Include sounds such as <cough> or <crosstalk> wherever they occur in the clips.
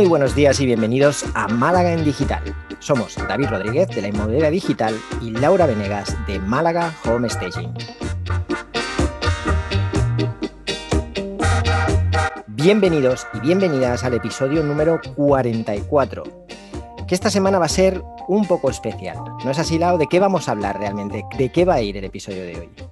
Muy buenos días y bienvenidos a Málaga en Digital. Somos David Rodríguez de la Inmobiliaria Digital y Laura Venegas de Málaga Home Staging. Bienvenidos y bienvenidas al episodio número 44, que esta semana va a ser un poco especial. ¿No es así, Lau? ¿De qué vamos a hablar realmente? ¿De qué va a ir el episodio de hoy?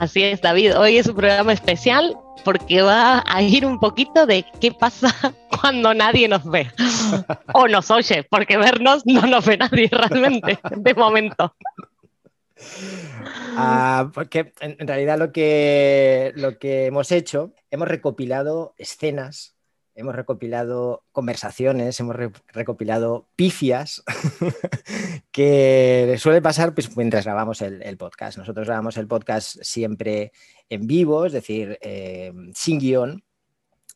Así es, David. Hoy es un programa especial porque va a ir un poquito de qué pasa <laughs> cuando nadie nos ve <laughs> o nos oye, porque vernos no nos ve nadie realmente, de momento. Ah, porque en realidad lo que, lo que hemos hecho, hemos recopilado escenas, hemos recopilado conversaciones, hemos recopilado pifias <laughs> que suele pasar pues, mientras grabamos el, podcast. Nosotros grabamos el podcast siempre en vivo, es decir, eh, sin guion.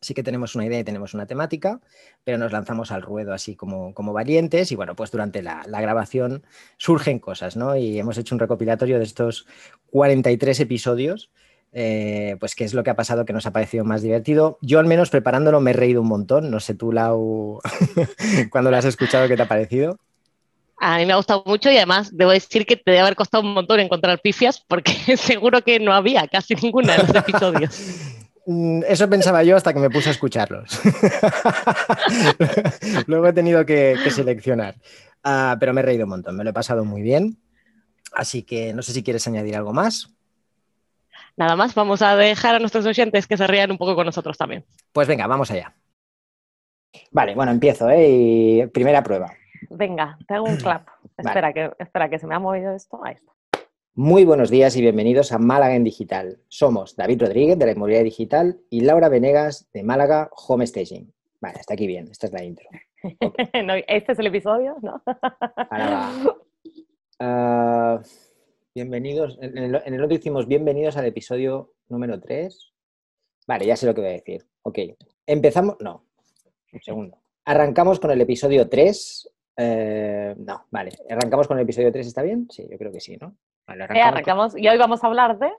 Sí que tenemos una idea y tenemos una temática, pero nos lanzamos al ruedo así como, como valientes y bueno, pues durante la, la grabación surgen cosas, ¿no? Y hemos hecho un recopilatorio de estos 43 episodios eh, pues qué es lo que ha pasado que nos ha parecido más divertido. Yo al menos preparándolo me he reído un montón. No sé tú, Lau, <laughs> cuando lo has escuchado, ¿qué te ha parecido? A mí me ha gustado mucho y además debo decir que te debe haber costado un montón encontrar pifias porque <laughs> seguro que no había casi ninguna en los episodios. Mm, eso pensaba yo hasta que me puse a escucharlos. <laughs> Luego he tenido que, seleccionar. Ah, pero me he reído un montón, me lo he pasado muy bien. Así que no sé si quieres añadir algo más. Nada más, vamos a dejar a nuestros oyentes que se rían un poco con nosotros también. Pues venga, vamos allá. Vale, bueno, empiezo, ¿eh? primera prueba. Venga, te hago un clap. <clears throat> Espera, que, espera, que se me ha movido esto. Ahí está. Muy buenos días y bienvenidos a Málaga en Digital. Somos David Rodríguez de la Inmobiliaria Digital y Laura Venegas de Málaga Home Staging. Vale, está aquí bien, esta es la intro. <laughs> este es el episodio, ¿no? Ahora va. Uh, <laughs> Bienvenidos. En el, otro hicimos bienvenidos al episodio número 3. Vale, ya sé lo que voy a decir. Ok. Empezamos. No. Un segundo. Arrancamos con el episodio 3. Eh, no, vale. ¿Arrancamos con el episodio 3? ¿Está bien? Sí, yo creo que sí, ¿no? Vale, arrancamos. Y hoy vamos a hablar de.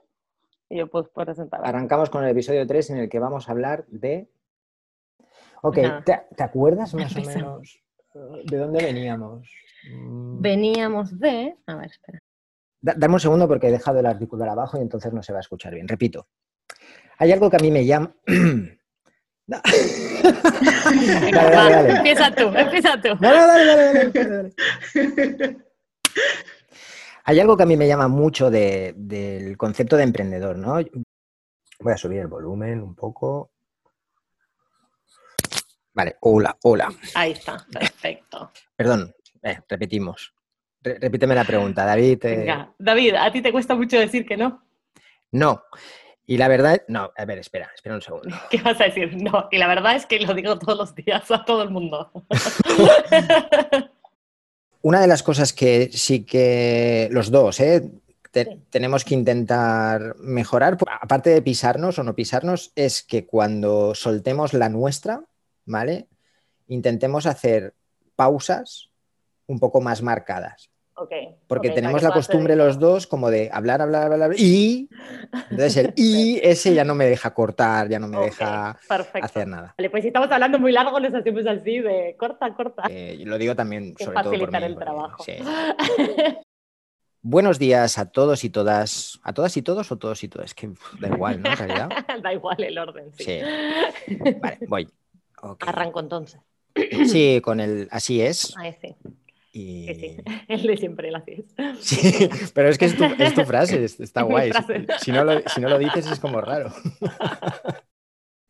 Y yo pues presentar. Arrancamos con el episodio 3 en el que vamos a hablar de. Ok, ¿te, acuerdas más o <laughs> menos de dónde veníamos? Veníamos de. A ver, espera. Dame un segundo porque he dejado el artículo abajo y entonces no se va a escuchar bien. Repito. Hay algo que a mí me llama. <clears throat> <laughs> Empieza tú, empieza tú. Hay algo que a mí me llama mucho del concepto de emprendedor, ¿no? Voy a subir el volumen un poco. Vale, hola, hola. Ahí está, perfecto. Perdón, eh, repetimos. Repíteme la pregunta, David. Venga, David, ¿a ti te cuesta mucho decir que no? No. Y la verdad, no, a ver, espera, espera un segundo. <laughs> ¿Qué vas a decir? No, y la verdad es que lo digo todos los días a todo el mundo. <laughs> Una de las cosas que sí que los dos, ¿eh? tenemos que intentar mejorar, aparte de pisarnos o no pisarnos, es que cuando soltemos la nuestra, ¿vale? Intentemos hacer pausas un poco más marcadas. Porque tenemos la costumbre los dos como de hablar, hablar, hablar, y entonces el <laughs> y ese ya no me deja cortar, ya no me deja hacer nada. Vale, pues si estamos hablando muy largo, les hacemos así de corta, corta. Eh, lo digo también sobre todo por mí, el trabajo. <laughs> Buenos días a todos y todas. ¿A todas y todos o todos y todas? Que da igual, ¿no? En realidad. <laughs> da igual el orden, sí. Vale, voy. Arranco entonces. Sí, con el así es. Ahí sí. Sí, <laughs> el de siempre lo haces. Sí, <laughs> pero es que es tu, frase, está <laughs> guay. Si, no lo, si no lo dices es como raro.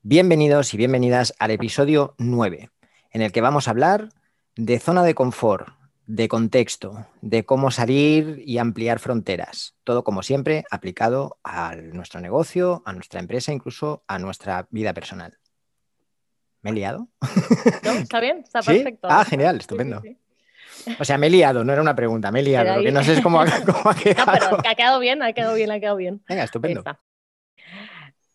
Bienvenidos y bienvenidas al episodio 9, en el que vamos a hablar de zona de confort, de contexto, de cómo salir y ampliar fronteras. Todo como siempre aplicado a nuestro negocio, a nuestra empresa, incluso a nuestra vida personal. ¿Me he liado? No, está bien, está perfecto. Ah, genial, estupendo. O sea, me he liado, no era una pregunta, me he liado. Lo que no sé cómo, ha <laughs> quedado. No, pero ha quedado bien, ha quedado bien, ha quedado bien. Venga, estupendo.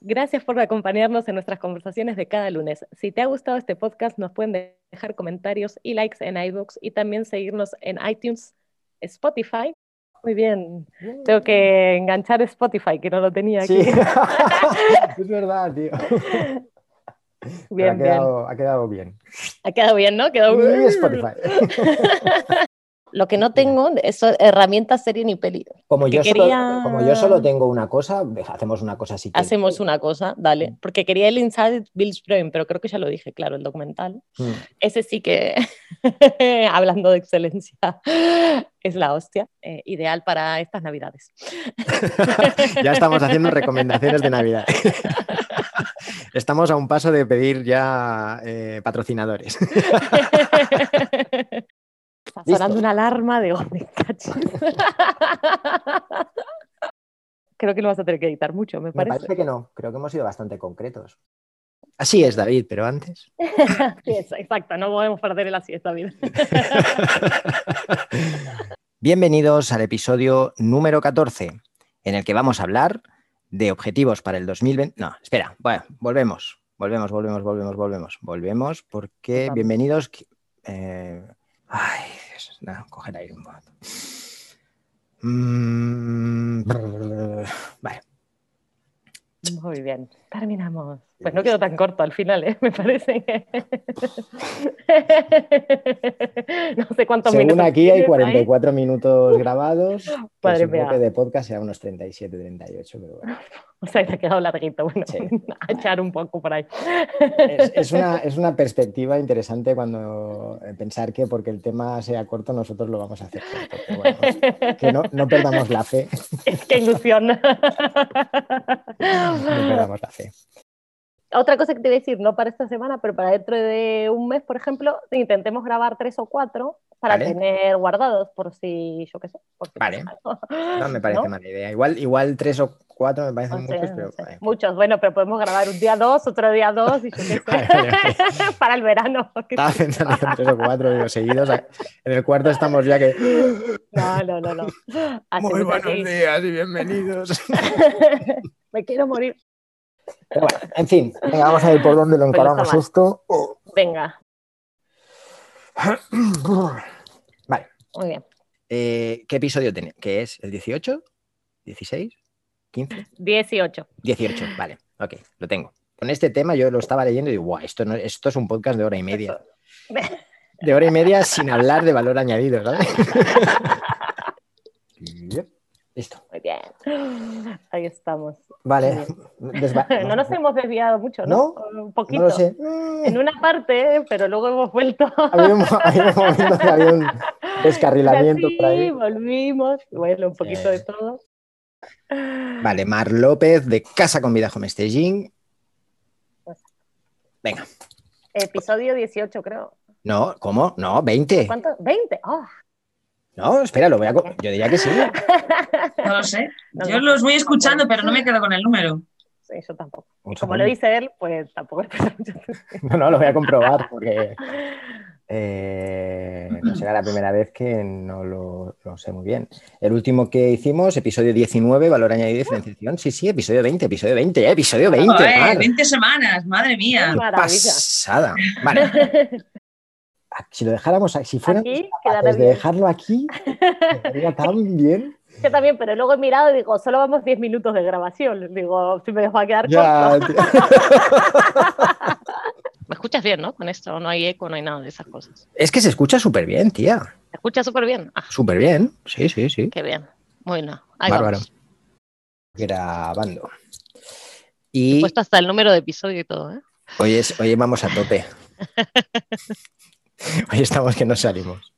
Gracias por acompañarnos en nuestras conversaciones de cada lunes. Si te ha gustado este podcast, nos pueden dejar comentarios y likes en iBooks y también seguirnos en iTunes, Spotify. Muy bien. Tengo que enganchar Spotify, que no lo tenía aquí. Sí. <laughs> es verdad, tío. <laughs> Bien, ha, quedado, ha quedado bien. Ha quedado bien, ¿no? Quedó... Y Spotify. <laughs> Lo que no <laughs> tengo es herramientas serie ni peli. Como yo, solo, quería- como yo solo tengo una cosa, hacemos una cosa así. Hacemos una cosa, dale. Porque quería el Inside Bill's Brain, pero creo que ya lo dije, claro, el documental. Mm. Ese sí que, <laughs> hablando de excelencia, es la hostia. Eh, ideal para estas navidades. Ya estamos haciendo recomendaciones de Navidad. <laughs> Estamos a un paso de pedir ya eh, patrocinadores. <laughs> Está Listo. sonando una alarma de oh, me cachis. <laughs> Creo que lo vas a tener que editar mucho, me Me parece. parece que no, creo que hemos sido bastante concretos. Así es, David, pero antes. Sí, exacto, no podemos perder el así esta vida. Bienvenidos al episodio número 14, en el que vamos a hablar de objetivos para el 2020. No, espera, bueno, volvemos, volvemos, volvemos, volvemos, volvemos, volvemos, porque Vamos. bienvenidos. eh, ay, Dios, no, coger aire un momento. Mm, vale, Muy bien, terminamos. Pues no quedó tan corto al final, ¿eh? <laughs> me parece. que- <laughs> no sé cuántos según minutos. aquí hay tienes ahí. 44 minutos <laughs> grabados. que supongo mía. que de podcast será unos 37, 38, pero bueno. O sea, te ha quedado larguito. Bueno, Sí. a echar un poco por ahí. Es, es una, es una perspectiva interesante cuando eh, pensar que porque el tema sea corto nosotros lo vamos a hacer bueno, que no, no perdamos la fe. Qué ilusión. No perdamos la <laughs> fe. Otra cosa que te iba a decir, no para esta semana, pero para dentro de un mes, por ejemplo, intentemos grabar tres o cuatro para Vale. tener guardados, por si, yo qué sé. por si Vale. No me parece ¿No? mala idea. Igual, igual tres o cuatro me parecen No sé, muchos, no pero. sé. vale. Muchos, bueno, pero podemos grabar un día dos, otro día dos, y yo qué <laughs> sé. Vale, vale, <laughs> para el verano. Estaba pensando en tres o cuatro digo, seguidos. En el cuarto estamos ya que. No, no, no, no. Hacemos así. días y bienvenidos. Me quiero morir. Pero bueno, en fin, venga, vamos a ver por dónde lo Pues encaramos esto. Oh. Venga, <clears throat> Vale. muy bien. eh, ¿Qué episodio tiene? ¿Qué es? ¿El 18? ¿16? ¿15? 18. 18, vale, ok, lo tengo. Con este tema yo lo estaba leyendo y digo, guau, esto, no, esto es un podcast de hora y media. <laughs> De hora y media sin hablar de valor añadido, ¿sabes? <laughs> Listo. Bien. <gasps> Ahí estamos. Vale. <laughs> <laughs> No nos hemos desviado mucho, ¿no? Un poquito. No lo sé. <laughs> En una parte, pero luego hemos vuelto. Había un, había un momento que había un descarrilamiento Sí, por ahí. volvimos. Bueno, un poquito Sí. de todo. Vale, Mar López de Casa con Vida Home Staging. Venga. Episodio 18, creo. No, ¿cómo? No, 20. ¿Cuánto? ¿20? ¡Ah! No, espera, lo voy a. Yo diría que sí. <laughs> No lo sé. No, Yo no. los voy escuchando, pero no me quedo con el número. Sí, yo tampoco. Un Como lo dice él, pues tampoco. <laughs> No, no, lo voy a comprobar porque <laughs> eh, no será la primera vez que no lo, lo sé muy bien. El último que hicimos, episodio 19, valor añadido y diferenciación. Sí, sí, episodio 20, episodio 20, eh, episodio 20. Joder, Mar. 20 semanas, madre mía. Qué pasada. Vale, si lo dejáramos, aquí- si fuéramos Aquí capaces quedará de bien. dejarlo aquí, quedaría <laughs> tan bien. Yo también, pero luego he mirado y digo, solo vamos 10 minutos de grabación. Digo, si me va a quedar Ya, corto. <laughs> Me escuchas bien, ¿no? Con esto no hay eco, no hay nada de esas cosas. Es que se escucha súper bien, tía. ¿Me escuchas súper bien? Ah, Súper bien. Sí, sí, sí. qué bien. Bueno, ahí Bárbaro. vamos. Grabando. He Y puesto hasta el número de episodio y todo, ¿eh? hoy, es, hoy vamos a tope. <laughs> Hoy estamos que no salimos.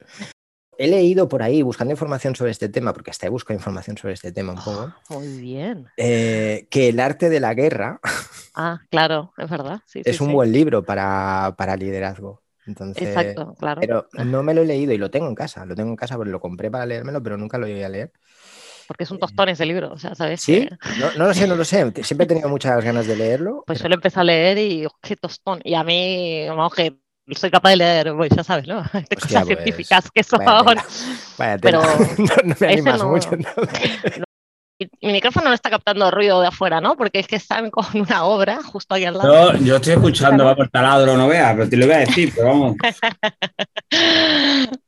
He leído por ahí, buscando información sobre este tema, porque hasta he buscado información sobre este tema un poco, Muy bien. eh, que El arte de la guerra Ah, claro, es verdad. Sí, es sí, un sí. buen libro para, para liderazgo. Entonces, Exacto, claro. Pero no me lo he leído y lo tengo en casa. Lo tengo en casa porque lo compré para leérmelo, pero nunca lo llegué a leer. Porque es un tostón ese libro, o sea, ¿sabes? ¿Sí? que- No, no lo sé, no lo sé. Siempre he tenido muchas ganas de leerlo. <laughs> Pues yo lo empecé a leer y oh, qué tostón. Y a mí, vamos, que soy capaz de leer, pues ya sabes, ¿no? <laughs> De Hostia, cosas pues, científicas que son. vaya. Vaya <laughs> Pero <laughs> no, no me animas no- mucho. Y Mi micrófono no está captando ruido de afuera, ¿no? Porque es que están con una obra justo ahí al lado. Yo, yo estoy escuchando, va por taladro, no veas, pero te lo voy a decir, pero vamos.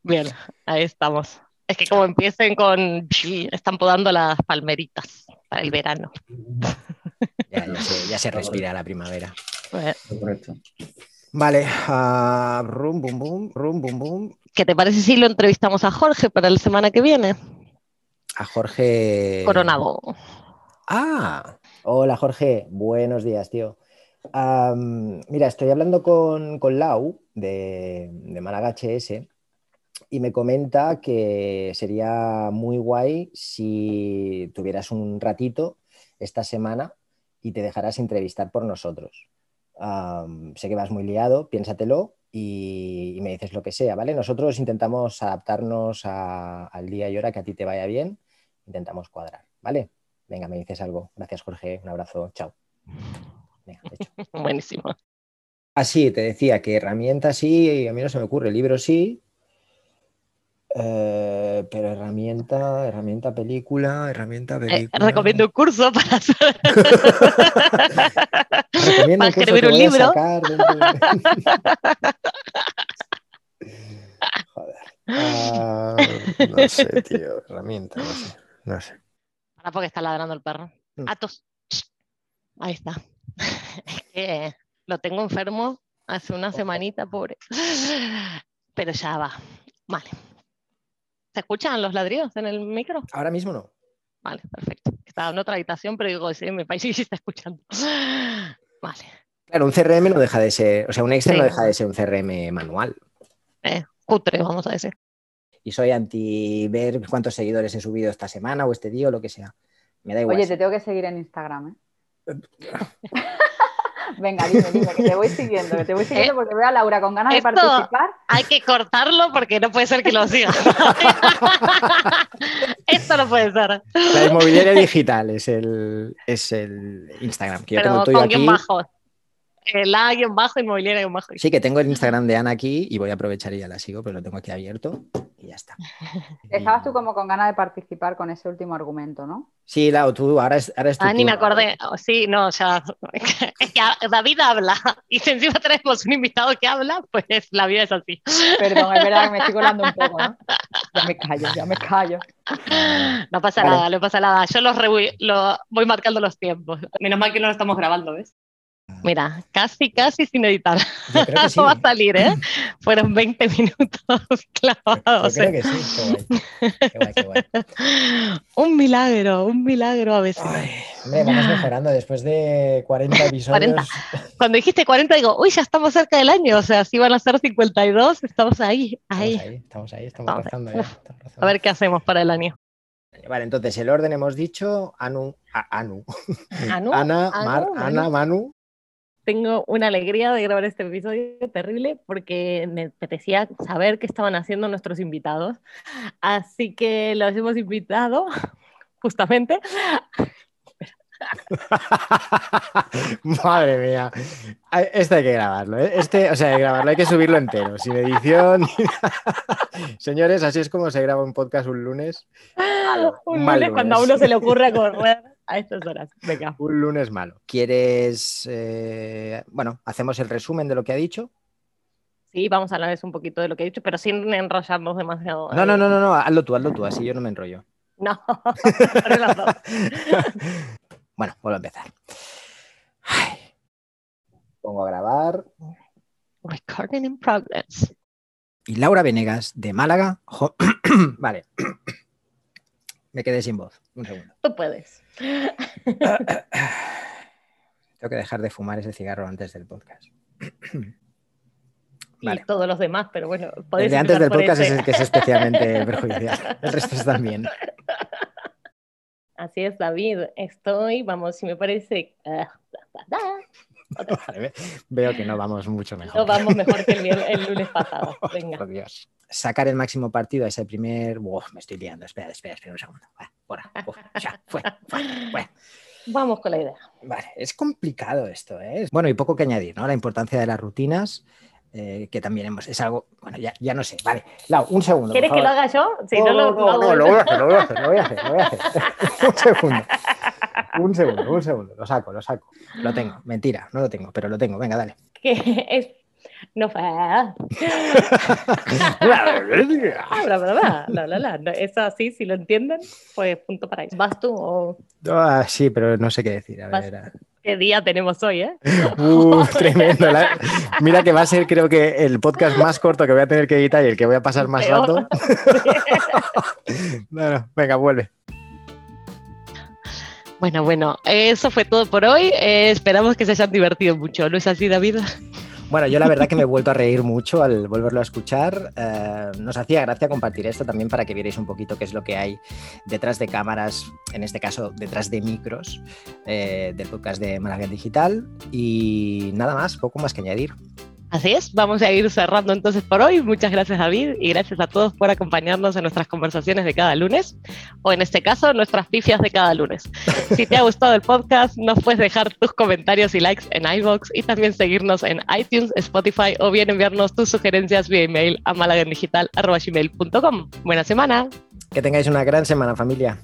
Bien, ahí estamos. Es que como empiecen con... Están podando las palmeritas para el verano. Ya, ya se, ya se respira la primavera. Pues, Correcto. Vale, ah, rum, bum, bum, rum, bum, bum. ¿Qué te parece si lo entrevistamos a Jorge para la semana que viene? A Jorge. Coronado. Ah, hola Jorge, buenos días, tío. Mira, estoy hablando con, con Lau de, de Málaga HS y me comenta que sería muy guay si tuvieras un ratito esta semana y te dejaras entrevistar por nosotros. Sé que vas muy liado, piénsatelo y, y me dices lo que sea, ¿vale? Nosotros intentamos adaptarnos a- al día y hora que a ti te vaya bien, intentamos cuadrar, ¿vale? Venga, me dices algo. Gracias, Jorge. Un abrazo. Chao. Venga, hecho. <laughs> Buenísimo. Así, te decía que herramientas sí, a mí no se me ocurre, libros sí, eh, pero herramienta, herramienta película, herramienta Eh, película. recomiendo un curso para hacer. <laughs> <laughs> Curso escribir un libro. sacar dentro de- Joder. Ah, no sé, tío, herramienta, no sé, no sé. Ahora porque está ladrando el perro. Mm. Atos. Ahí está. <laughs> Es que lo tengo enfermo hace una semanita, pobre. Pero ya va. Vale. ¿Se escuchan los ladridos en el micro? Ahora mismo no. Vale, perfecto. Estaba en otra habitación, pero digo, sí, en mi país sí se está escuchando. Vale. Claro, un CRM no deja de ser, o sea, un Excel Sí. no deja de ser un CRM manual. Eh, cutre, vamos a decir. Y soy anti ver cuántos seguidores he subido esta semana o este día o lo que sea. Me da igual. Oye, te tengo que seguir en Instagram, ¿eh? <laughs> Venga, dime, dime, que te voy siguiendo, que te voy siguiendo porque veo a Laura con ganas de participar. Hay que cortarlo porque no puede ser que lo siga. <laughs> Esto no puede ser. La inmobiliaria digital es el, es el Instagram. Que yo tengo Pero el tuyo con guion aquí. bajo. El A guion bajo, inmobiliaria guion bajo. Sí, que tengo el Instagram de Ana aquí y voy a aprovechar y ya la sigo, pero lo tengo aquí abierto y ya está. <laughs> Estabas tú como con ganas de participar con ese último argumento, ¿no? Sí, Lau, tú, ahora es, ahora es tu Ah, ni me acordé. Oh, sí, no, ya. <laughs> Es que David habla <laughs> y si encima tenemos un invitado que habla, pues la vida es así. Perdón, es verdad que me estoy colando un poco, ¿no? Ya me callo, ya me callo. No pasa Vale. nada, no pasa nada. Yo los revoy- lo, voy marcando los tiempos. Menos mal que no lo estamos grabando, ¿ves? Mira, casi, casi sin editar. Yo creo que sí. <laughs> No va a salir, ¿eh? Fueron 20 minutos <laughs> Yo clavados. creo ¿eh? que sí. Qué guay, <laughs> qué guay, qué guay. Un milagro, un milagro a veces. Ay, hombre, vamos mejorando después de 40 episodios. 40. Cuando dijiste 40, digo, uy, ya estamos cerca del año. O sea, si van a ser 52, estamos ahí, Estamos ahí. ahí, estamos ahí, estamos Estamos ahí. ya. A ver qué hacemos para el año. Vale, entonces el orden hemos dicho Anu, a- Anu, Anu, Ana, Anu, Mar, Manu. Ana, Manu. Tengo una alegría de grabar este episodio terrible porque me apetecía saber qué estaban haciendo nuestros invitados. Así que los hemos invitado <laughs> justamente <laughs> Madre mía. Este hay que grabarlo, ¿eh? Este, o sea, hay que grabarlo, hay que subirlo entero, sin edición. <laughs> Señores, así es como se graba un podcast un lunes. un lunes cuando a uno se le ocurre correr <laughs> a estas horas. Venga. Un lunes malo. ¿Quieres, eh, bueno, hacemos el resumen de lo que ha dicho? Sí, vamos a hablar un poquito de lo que he dicho, pero sin enrollarnos demasiado. No, no, no, no, no, hazlo tú, hazlo tú, así yo no me enrollo. No, <laughs> <laughs> bueno, vuelvo a empezar. Ay. Pongo a grabar. Recording in progress. Y Laura Venegas, de Málaga. <clears throat> vale. <clears throat> Me quedé sin voz. Un segundo. Tú puedes. <coughs> Tengo que dejar de fumar ese cigarro antes del podcast. Y todos los demás, pero bueno, El de antes del podcast es ese. el que es especialmente <laughs> perjudicial. El resto están bien. Así es, David. Estoy, vamos, si me parece. ah. Vale, veo que no vamos mucho mejor. No vamos mejor que el <laughs> lunes pasado. Venga. Por Dios. Sacar el máximo partido a ese primer. Uf, me estoy liando. Espera, espera, espera un segundo. Va. Uf, ya, fue, fue, fue. Vamos con la idea. Vale, es complicado esto, ¿eh? Bueno, y poco que añadir, ¿no? La importancia de las rutinas, eh, que también hemos, es algo, bueno, ya, ya no sé. Vale, Lau, un segundo. ¿Quieres que lo haga yo? Si no, no, lo, no, lo voy a hacer, lo voy a hacer, lo voy a hacer, lo voy a hacer. <laughs> un segundo. Un segundo, un segundo. Lo saco, lo saco. Lo tengo. Mentira, no lo tengo, pero lo tengo. Venga, dale. Que es. No fue. <laughs> ah, bla, bla, bla, bla, Eso así, si lo entienden, pues punto para ellos. ¿Vas tú o.? Ah, sí, pero no sé qué decir. A ver. Qué día tenemos hoy, ¿eh? Uh, <laughs> tremendo. La- Mira que va a ser, creo que, el podcast más corto que voy a tener que editar y el que voy a pasar más Peor. rato. <laughs> Bueno, venga, vuelve. Bueno, bueno, eso fue todo por hoy. Eh, esperamos que se hayan divertido mucho, ¿no es así, David? Bueno, yo la verdad que me he vuelto a reír mucho al volverlo a escuchar. Eh, nos hacía gracia compartir esto también para que vierais un poquito qué es lo que hay detrás de cámaras, en este caso detrás de micros eh, del podcast de Malaguet Digital. Y nada más, poco más que añadir. Así es, vamos a ir cerrando entonces por hoy. Muchas gracias David y gracias a todos por acompañarnos en nuestras conversaciones de cada lunes, o en este caso, nuestras pifias de cada lunes. Si te ha <laughs> gustado el podcast, nos puedes dejar tus comentarios y likes en iVoox y también seguirnos en iTunes, Spotify o bien enviarnos tus sugerencias vía email a malagendigital.com. Buena semana. Que tengáis una gran semana, familia.